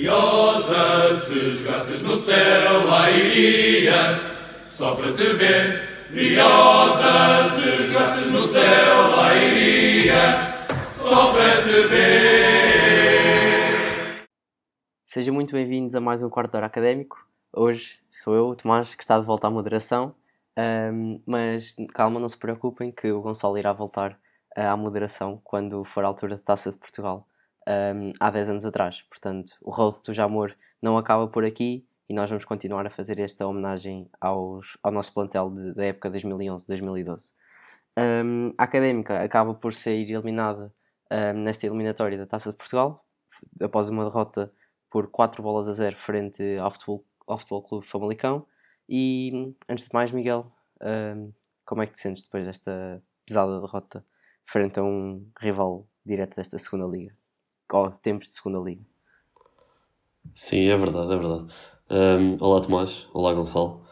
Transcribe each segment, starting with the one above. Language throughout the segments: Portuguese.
Briosa, se jogasses no céu, lá iria, só para te ver. Briosa, se jogasses no céu, lá iria, só para te ver. Sejam muito bem-vindos a mais um quarto de hora académico. Hoje sou eu, o Tomás, que está de volta à moderação. Um, mas calma, não se preocupem que o Gonçalo irá voltar uh, à moderação quando for a altura da Taça de Portugal um, há 10 anos atrás. Portanto, o Road to Amor não acaba por aqui e nós vamos continuar a fazer esta homenagem aos, ao nosso plantel de, da época 2011-2012. Um, a Académica acaba por ser eliminada um, nesta eliminatória da Taça de Portugal, após uma derrota por 4 bolas a 0 frente ao Futebol, ao Futebol Clube Famalicão. E antes de mais, Miguel, um, como é que te sentes depois desta pesada derrota frente a um rival direto desta segunda liga? Ou de tempos de segunda liga? Sim, é verdade, é verdade. Um, olá Tomás, olá Gonçalo.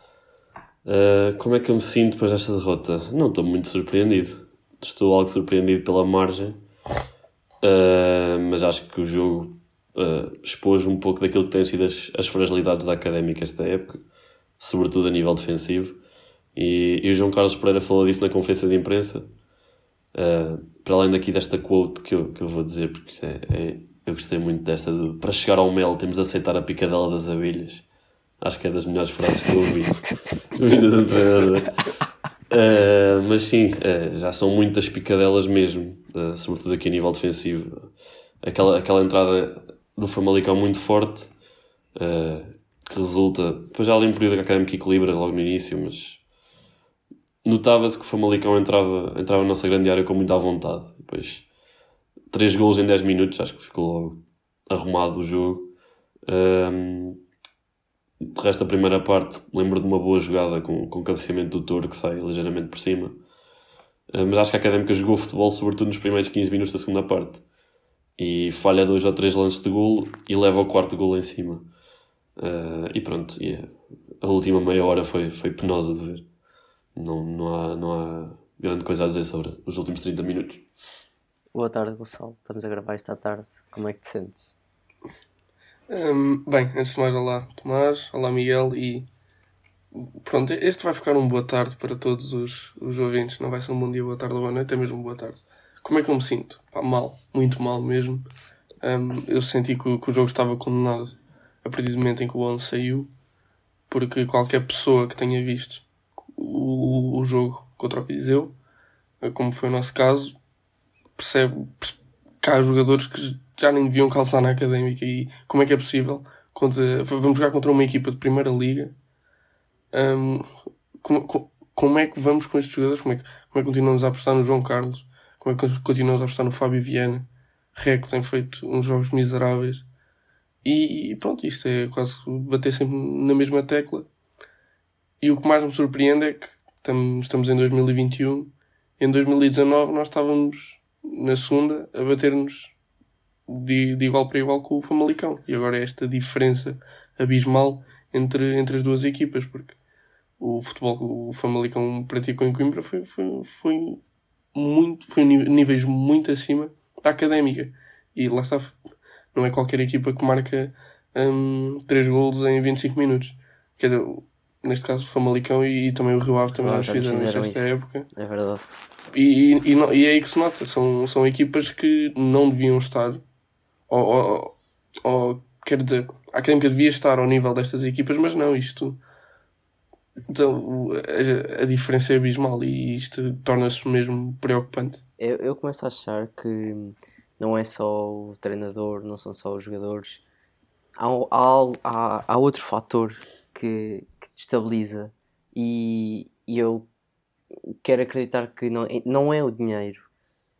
Uh, como é que eu me sinto depois desta derrota? Não estou muito surpreendido. Estou algo surpreendido pela margem, uh, mas acho que o jogo uh, expôs um pouco daquilo que têm sido as, as fragilidades da académica esta época, sobretudo a nível defensivo. E, e o João Carlos Pereira falou disso na conferência de imprensa. Uh, para além daqui desta quote que eu, que eu vou dizer, porque é, é, eu gostei muito desta: de, para chegar ao mel temos de aceitar a picadela das abelhas. Acho que é das melhores frases que eu ouvi vinda do treinador. Uh, mas sim, uh, já são muitas picadelas mesmo, sobretudo aqui a nível defensivo. Aquela, aquela entrada do Famalicão muito forte, que resulta. Depois já ali um período que a Académica equilibra logo no início, mas notava-se que o Famalicão entrava, entrava na nossa grande área com muita vontade. Depois, três gols em 10 minutos, acho que ficou logo arrumado o jogo. Um, de resto, a primeira parte, lembro de uma boa jogada com, com o cabeceamento do Toro que sai ligeiramente por cima. Mas acho que a Académica jogou futebol, sobretudo nos primeiros 15 minutos da segunda parte. E falha dois ou três lances de golo e leva o quarto golo em cima. Uh, e pronto, yeah. a última meia hora foi, foi penosa de ver não, não, há, não há grande coisa a dizer sobre os últimos 30 minutos. Boa tarde, Gonçalo. Estamos a gravar esta tarde. Como é que te sentes? Um, bem, antes de mais, olá Tomás, olá Miguel e pronto, este vai ficar um boa tarde para todos os, os ouvintes. Não vai ser um bom dia, boa tarde ou boa noite, é mesmo boa tarde. Como é que eu me sinto? Pá, mal, muito mal mesmo. Um, eu senti que, que, o jogo estava condenado a partir do momento em que o 11 saiu, porque qualquer pessoa que tenha visto o, o jogo contra o Viseu, como foi o nosso caso, percebe, que há jogadores que já nem deviam calçar na académica e como é que é possível contra, vamos jogar contra uma equipa de primeira liga? Um, como, como é que vamos com estes jogadores? Como é que, como é que continuamos a apostar no João Carlos? Como é que continuamos a apostar no Fábio Viana? Reco tem feito uns jogos miseráveis. E pronto, isto é quase bater sempre na mesma tecla e o que mais me surpreende é que estamos em 2021, em 2019 nós estávamos na segunda a bater-nos de, de, igual para igual com o Famalicão. E agora é esta diferença abismal entre, entre as duas equipas, porque o futebol que o Famalicão praticou em Coimbra foi, foi, foi muito, foi níveis muito acima da académica. E lá está, não é qualquer equipa que marca um, 3 golos em 25 minutos. Quer dizer, neste caso o Famalicão e, e também o Rio Ave também ah, fizeram, fizeram nesta época. É verdade. E, e, e, é aí que se nota, são, são equipas que não deviam estar, ou, ou, ou quer dizer, a Académica devia estar ao nível destas equipas, mas não, isto. Então, a, a diferença é abismal e isto torna-se mesmo preocupante. Eu, eu começo a achar que não é só o treinador, não são só os jogadores. Há, há, há, há outro fator que, estabiliza. E, e eu quero acreditar que não, não é o dinheiro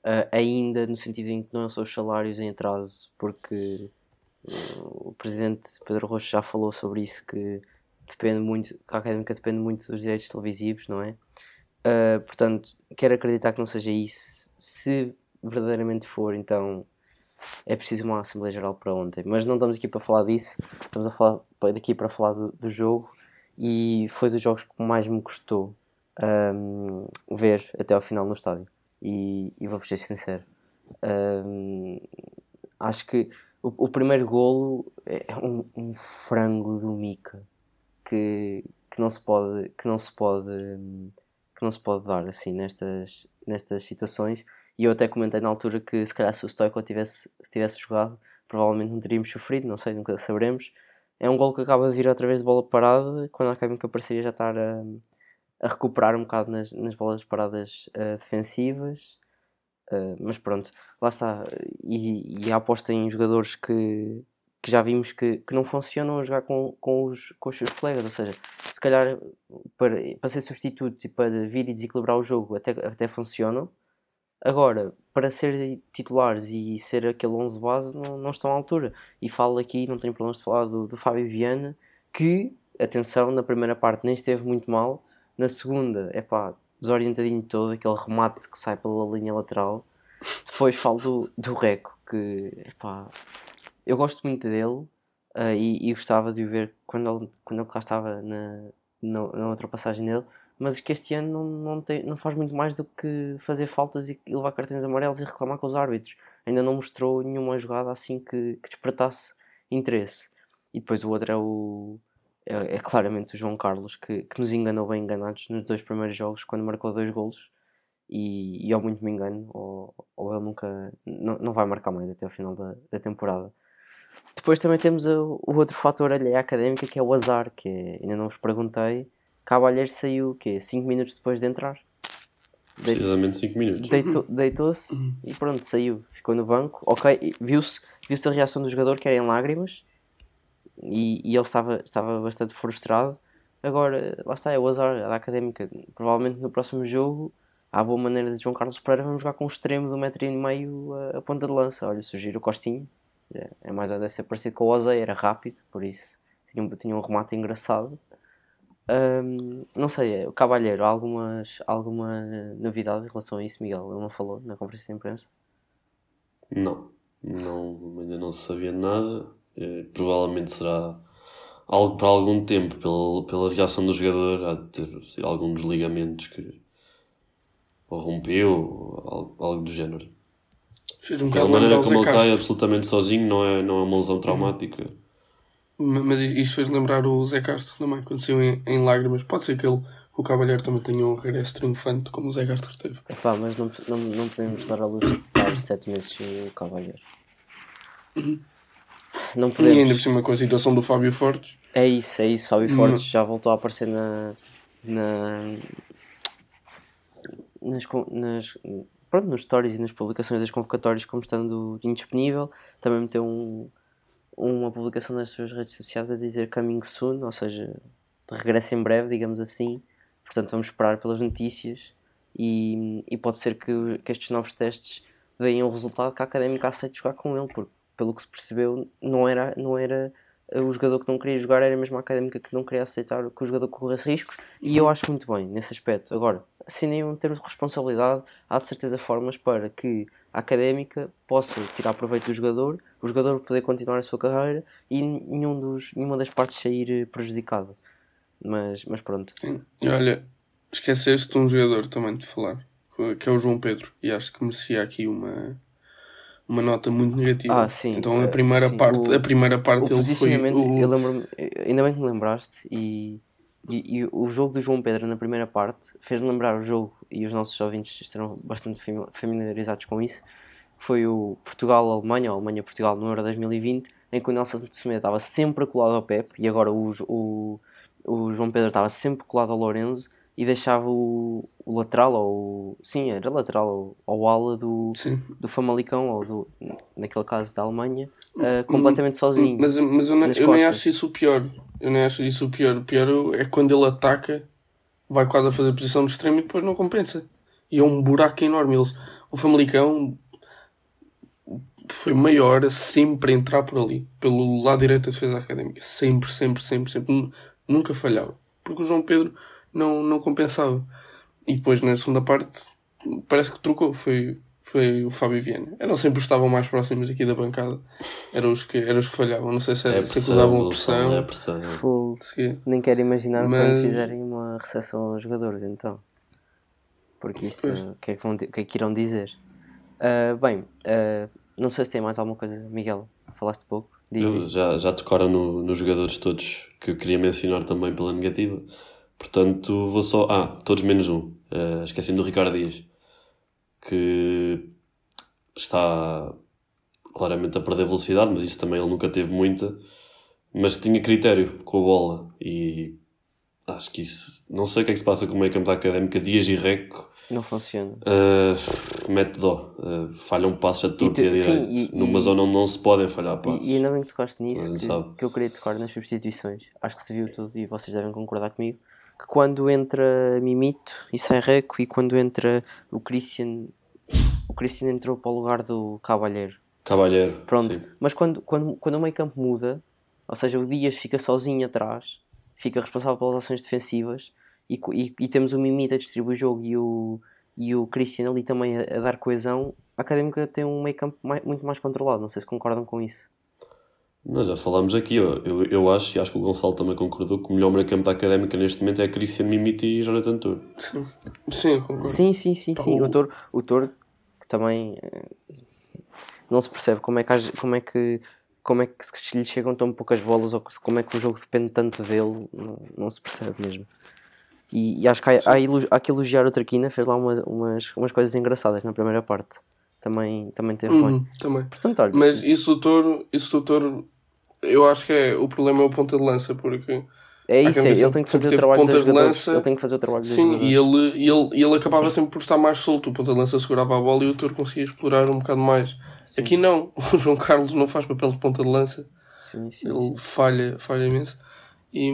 uh, ainda no sentido em que não são os salários em atraso porque uh, o presidente Pedro Rocha já falou sobre isso que depende muito que a académica depende muito dos direitos televisivos não é? Uh, portanto quero acreditar que não seja isso. Se verdadeiramente for então é preciso uma Assembleia Geral para ontem. Mas não estamos aqui para falar disso estamos a falar daqui para falar do, do jogo e foi dos jogos que mais me custou um, ver até ao final no estádio. E, e vou ser sincero, um, acho que o, o primeiro golo é um, um frango do Mica que, que não se pode que não se pode que não se pode dar assim nestas nestas situações e eu até comentei na altura que se calhar se o Stoico tivesse, tivesse jogado provavelmente não teríamos sofrido, não sei, nunca saberemos é um gol que acaba de vir outra vez de bola parada quando a Académica parecia já estar a, a recuperar um bocado nas, nas bolas paradas uh, defensivas Uh, mas pronto, lá está. E, e, a aposta em jogadores que, que já vimos que, que não funcionam a jogar com, com, os, com os seus colegas. Ou seja, se calhar para, para ser substitutos e para vir e desequilibrar o jogo até, até funcionam. Agora, para ser titulares e ser aquele 11 base, não, não estão à altura. E falo aqui, não tenho problemas de falar do, do Fábio Viana, que, atenção, na primeira parte nem esteve muito mal, na segunda, é pá, desorientadinho todo, aquele remate que sai pela linha lateral. Depois falo do, do Reco, que epá, eu gosto muito dele uh, e, e, gostava de o ver quando ele, quando ele cá estava na, na, na outra passagem dele, mas que este ano não, não, tem, não faz muito mais do que fazer faltas e levar cartões amarelos e reclamar com os árbitros. Ainda não mostrou nenhuma jogada assim que, que despertasse interesse. E depois o outro é o, é, é, claramente o João Carlos que, que nos enganou bem enganados nos dois primeiros jogos quando marcou dois golos e, e muito me engano ou, ou ele nunca não, não vai marcar mais até o final da, da temporada depois também temos o, o outro fator alheio académica que é o azar que é, ainda não vos perguntei Cavalheiro saiu o quê? 5 minutos depois de entrar precisamente 5 minutos deitou, deitou-se e pronto, saiu ficou no banco, ok, viu-se viu-se a reação do jogador que era em lágrimas e, e ele estava, estava bastante frustrado. Agora, lá está, é o azar da académica. Provavelmente no próximo jogo, à boa maneira de João Carlos Pereira, vamos jogar com um extremo de um metro e meio a, a ponta de lança. Olha, sugiro o Costinho, é, é mais ou deve ser parecido com o Ozei, era rápido, por isso tinha, tinha um remate engraçado. Um, não sei, o Cavalheiro, há algumas, alguma novidade em relação a isso, Miguel? Ele não falou na conferência de imprensa? Não, não ainda não se sabia nada. Eh, provavelmente será algo para algum tempo, pela, pela reação do jogador, há de ter sido algum dos ligamentos que ou rompeu, ou algo, algo do género. Fez um a maneira como ele cai absolutamente sozinho, não é, não é uma lesão traumática. Mas isto fez lembrar o Zé Castro também, quando saiu em, em lágrimas. Pode ser que ele, o Cavalheiro também tenha um regresso triunfante, como o Zé Castro teve. Epá, mas não, não, não podemos dar a luz de estar sete meses o Cavalheiro. Uhum. Não podemos. E ainda por cima com a situação do Fábio Fortes. É isso, é isso. Fábio Fortes já voltou a aparecer na. na nas, nas, pronto, nos stories e nas publicações das convocatórias como estando indisponível. Também meteu um, uma publicação nas suas redes sociais a dizer coming soon, ou seja, regressa em breve, digamos assim. Portanto, vamos esperar pelas notícias e, e pode ser que, que estes novos testes deem um resultado que a académica aceite jogar com ele, porque pelo que se percebeu, não era, não era eh, o jogador que não queria jogar, era mesmo a académica que não queria aceitar que o jogador corresse riscos, e eu acho muito bem nesse aspecto. Agora, assim nenhum termos de responsabilidade, há de certeza formas para que a académica possa tirar proveito do jogador, o jogador poder continuar a sua carreira e nenhum dos, nenhuma das partes sair eh, prejudicada. Mas, mas pronto. E olha, esqueceste de um jogador também de falar, que é o João Pedro, e acho que merecia aqui uma uma nota muito negativa. Ah, sim. Então a eh, primeira sim, parte, o, a primeira parte ele foi o... eu lembro ainda bem que me lembraste e, e, e, o jogo do João Pedro na primeira parte fez-me lembrar o jogo e os nossos ouvintes estarão bastante familiarizados com isso. Foi o Portugal-Alemanha, ou Alemanha-Portugal no Euro 2020, em que o Nelson Semedo estava sempre colado ao Pep e agora o, o, o João Pedro estava sempre colado ao Lorenzo e deixava o, o lateral, ou sim, era lateral, ou, ou ala do, do Famalicão, ou do, naquele caso da Alemanha, uh, completamente sozinho. Mas, mas eu, não, eu nem acho isso o pior. Eu nem acho isso o pior. O pior é quando ele ataca, vai quase a fazer posição de extremo e depois não compensa. E é um buraco enorme. Eles, o Famalicão foi maior a sempre entrar por ali, pelo lado direito da defesa académica. Sempre, sempre, sempre, sempre. Nunca falhava. Porque o João Pedro não, não compensava. E depois na segunda parte parece que trocou, foi, foi o Fábio Viana. Eram sempre os que estavam mais próximos aqui da bancada, eram os que, eram os que falhavam. Não sei se, era, é se usavam a pressão. É a pressão é. Nem quero imaginar Mas... quando fizerem uma recepção aos jogadores, então. Porque isso, o que, é que, vão, que é que irão dizer? Uh, bem, uh, não sei se tem mais alguma coisa, Miguel, falaste pouco. Diz. já, já tocaram no, nos jogadores todos que eu queria mencionar também pela negativa. Portanto, vou só. Ah, todos menos um. Uh, Esqueci-me do Ricardo Dias, que está claramente a perder velocidade, mas isso também ele nunca teve muita. Mas tinha critério com a bola e acho que isso. Não sei o que é que se passa com o meio campo da académica. Dias e Reco Não funciona. uh, mete dó. Uh, falham passos a torto E a sim, direito. e- Numa e- zona onde não se podem falhar passos. E, e ainda bem que tocaste nisso, que, que eu queria tocar nas substituições. Acho que se viu tudo e vocês devem concordar comigo. Que quando entra Mimito e sai Reco e quando entra o Christian, o Christian entrou para o lugar do Cavalheiro. Cavalheiro. Pronto, sim. mas quando, quando, quando o meio campo muda, ou seja, o Dias fica sozinho atrás, fica responsável pelas ações defensivas e, e, e temos o Mimita a distribuir o jogo e o, e o Christian ali também a, a dar coesão, a Académica tem um meio campo mai- muito mais controlado. Não sei se concordam com isso. Nós já falámos aqui, eu, eu, eu acho, e acho que o Gonçalo também concordou, que o melhor meio campo da académica neste momento é Cristian Mimiti e Jonathan Tour. Sim, sim, eu concordo. Sim, sim, sim, sim. o- Toro, o Toro que também eh, não se percebe como é que, como é que como é que se lhe chegam tão poucas bolas ou como é que o jogo depende tanto dele, não, não se percebe mesmo. E, e acho que há, há, há que elogiar o Traquina, fez lá umas, umas, umas coisas engraçadas na primeira parte. Também, também teve bem. Uhum, também. Portanto, olha, Mas isso do Toro, isso do Toro, eu acho que é, o problema é o ponta de lança, porque é isso, é, ele tem que fazer o trabalho dos pontas de lança. Ele tem que fazer o trabalho sim, e ele, e ele, e ele acabava sempre por estar mais solto. O ponta de lança segurava a bola e o Toro conseguia explorar um bocado mais. Sim. Aqui não, o João Carlos não faz papel de ponta de lança, Sim, sim, ele falha, falha imenso. E,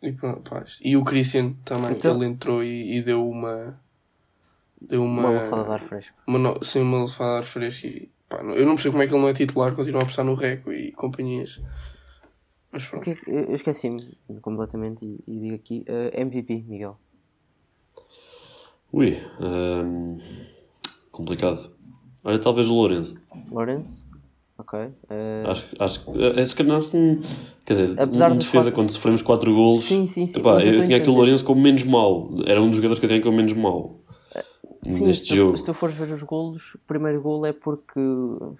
e, pronto, pá, e o Christian também, Então- ele entrou e, e deu uma. Deu uma. Uma lufada de ar fresco. uma no- sim, uma lufada de ar fresco. E, pá, eu não percebo como é que ele não é titular, continua a apostar no Reco e companhias. Mas O pronto. eu esqueci-me completamente e, e digo aqui eh, MVP, Miguel. Ui, hum, complicado. Olha, talvez o Lourenço. Lourenço? Ok. eh, Acho, que- acho que, é, se calhar quer dizer, Apesar em dos defesa, quatro- quando sofremos 4 golos, Sim, sim, sim, epá, eu eu, tinha aqui o entender. Lourenço como menos mau. Era um dos jogadores que eu tinha como menos mau sim, neste se, tu, jogo. se tu fores ver os golos, o primeiro golo é porque o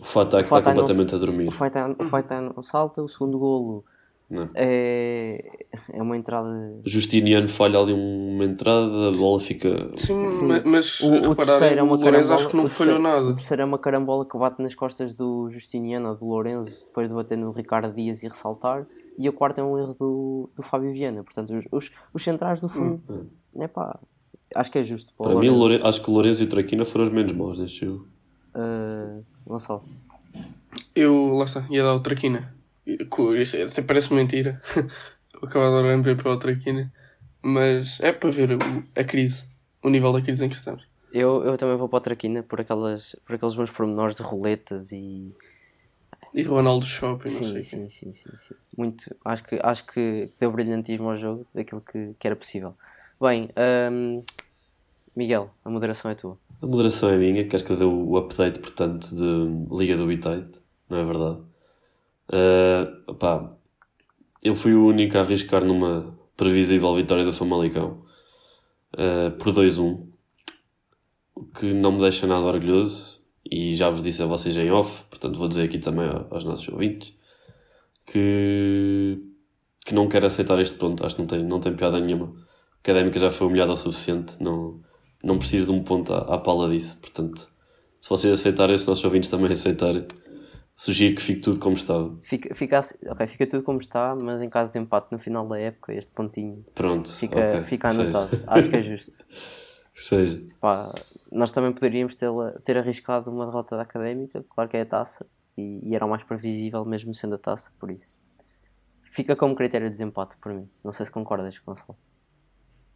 O Fatah que está Fatah não- completamente a dormir. Faita o Faita não salta, o segundo golo Não. é, é uma entrada. Justiniano falha ali uma entrada, a bola fica. Sim, Sim. ma- mas O, o terceiro é uma o Lourenço carambola. acho que não o falhou terceiro- O nada. terceiro é uma carambola que bate nas costas do Justiniano ou do Lourenço depois de bater no Ricardo Dias e ressaltar. E a quarta é um erro do, do Fábio Viana. Portanto, os, os, os centrais, no fundo, é pá, acho que é justo. Para, o Para mim, o. Lourenço, acho que o Lourenço e o Traquina foram os menos maus neste jogo. Uh, Gonçalo. Eu, lá está, ia dar o Traquina. Isso é- até parece mentira. Eu acabo de dar o MVP ao Traquina. Mas é para ver o- a crise, o nível da crise em que estamos. Eu, eu também vou para a Traquina por, aquelas, por aqueles bons pormenores de roletas e. E Ronaldo Shopping, não sei. Sim, sim, sim, sim, sim. Muito. Acho que, acho que deu brilhantismo ao jogo daquilo que, que era possível. Bem, um, Miguel, a moderação é tua. A moderação é minha, queres que eu dê o update, portanto, de Liga do Bitite, não é verdade? Ah, opá, eu fui o único a arriscar numa previsível vitória do Famalicão ah, por 2-1, o que não me deixa nada orgulhoso, e já vos disse a vocês em off, portanto vou dizer aqui também aos nossos ouvintes, que, que não quero aceitar este ponto, acho que não tem, não tem piada nenhuma. Académica já foi humilhada o suficiente, não, não preciso de um ponto à, à pala disso. Portanto, se vocês aceitarem, se nossos ouvintes também aceitarem, sugiro que fique tudo como estava. Fica, fica, assim- ok, fica tudo como está, mas em caso de empate no final da época, este pontinho Pronto, fica, ok, fica que seja. anotado. Acho que é justo. Que seja. Pá, nós também poderíamos ter, ter arriscado uma derrota da académica, claro que é a taça, e, e era o mais previsível, mesmo sendo a taça, por isso. Fica como critério de desempate por mim. Não sei se concordas, Gonçalo.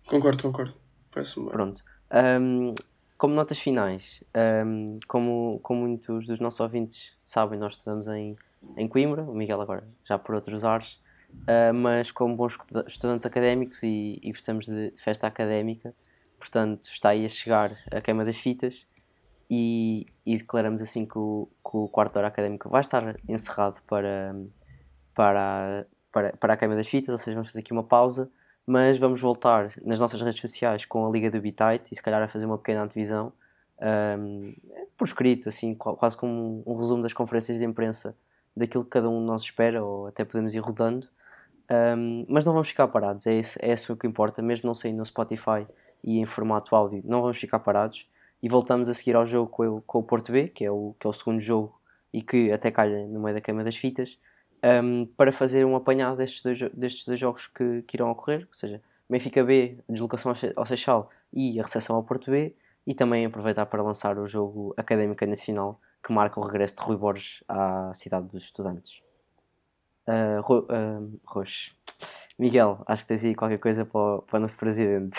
Concordo, concordo. Parece-me bem. Pronto. Ahm, como notas finais, ahm, como, como muitos dos nossos ouvintes sabem, nós estudamos em, em Coimbra, o Miguel agora já por outros ares, ah, mas como bons estuda- estudantes académicos e, e gostamos de, de festa académica, portanto está aí a chegar a queima das fitas e, e declaramos assim que o, que o quarto hora académico vai estar encerrado para, para, para, para a queima das fitas, ou seja, vamos fazer aqui uma pausa mas vamos voltar nas nossas redes sociais com a Liga do Bitite e se calhar a fazer uma pequena antevisão um, por escrito, assim, quase como um, resumo das conferências de imprensa daquilo que cada um de nós espera, ou até podemos ir rodando. Um, mas não vamos ficar parados, é esse, é esse o que importa, mesmo não saindo no Spotify e em formato áudio, não vamos ficar parados e voltamos a seguir ao jogo com o, com o Porto B, que é o, que é o segundo jogo e que até calha no meio da queima das fitas, um, para fazer um apanhado destes dois, destes dois jogos que, que irão ocorrer, ou seja, Benfica B, deslocação ao Seixal e a recepção ao Porto B, e também aproveitar para lançar o jogo Académica Nacional, que marca o regresso de Rui Borges à cidade dos estudantes. Uh, uh, Roxo. Miguel, acho que tens aí qualquer coisa para o, para o nosso presidente.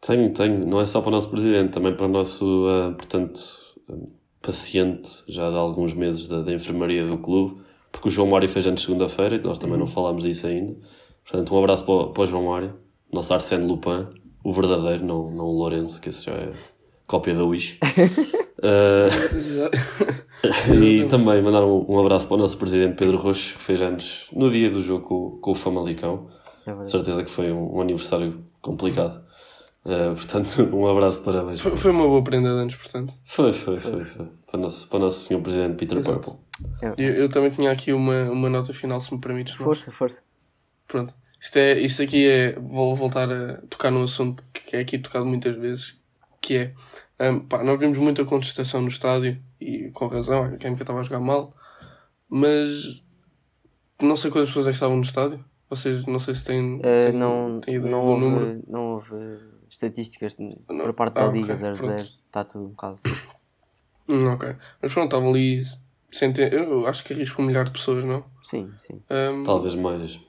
Tenho, tenho. Não é só para o nosso presidente, também para o nosso, uh, portanto, paciente já de alguns meses da, da, enfermaria do clube, porque o João Mário fez antes segunda-feira e nós também uhum. não falámos disso ainda. Portanto, um abraço para o, para o João Mário, nosso Arsène Lupin, o verdadeiro, não, não o Lourenço, que esse já é cópia da Wish. uh, e também mandar um, um, abraço para o nosso presidente Pedro Roxo, que fez anos no dia do jogo com, com o Famalicão. É certeza que foi um, um aniversário complicado. Uh, portanto, um abraço de parabéns. Foi, foi, uma boa prenda de anos, portanto. Foi, foi, foi. foi. Para, o nosso, para o nosso senhor presidente Peter Exato. Purple. Eu, eu, também tinha aqui uma, uma nota final, se me permites. Força, força. Pronto. Isto, é, isto aqui é. Vou voltar a tocar num assunto que é aqui tocado muitas vezes, que é. Um, pá, nós vimos muita contestação no estádio, e com razão, a Química estava a jogar mal, mas. Não sei quantas pessoas é que estavam no estádio. Vocês não sei se têm. Uh, têm não, têm ideia não do houve, número. Não houve estatísticas não. por parte da ah, Liga okay, 00, está tudo um bocado. Hum, ok. Mas pronto, estavam ali. Centen... Eu acho que arrisco um milhar de pessoas, não? Sim, sim. Um, Talvez mais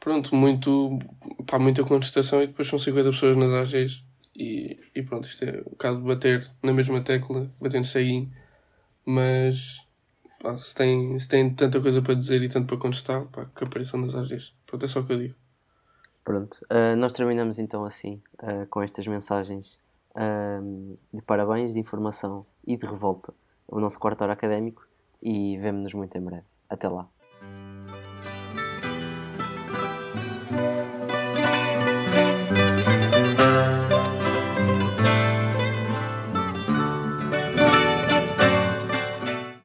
pronto, muito, pá, muita contestação e depois são 50 pessoas nas AGs e, e pronto, isto é um bocado de bater na mesma tecla, batendo ceguinho, mas pá, se, tem, se tem tanta coisa para dizer e tanto para contestar, pá, que apareçam nas AGs. Pronto, é só o que eu digo. Pronto, uh, nós terminamos então assim, uh, com estas mensagens uh, de parabéns, de informação e de revolta, o nosso quarto hora académico e vemo-nos muito em breve. Até lá.